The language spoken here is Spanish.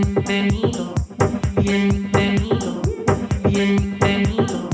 bienvenido, bienvenido, bienvenido.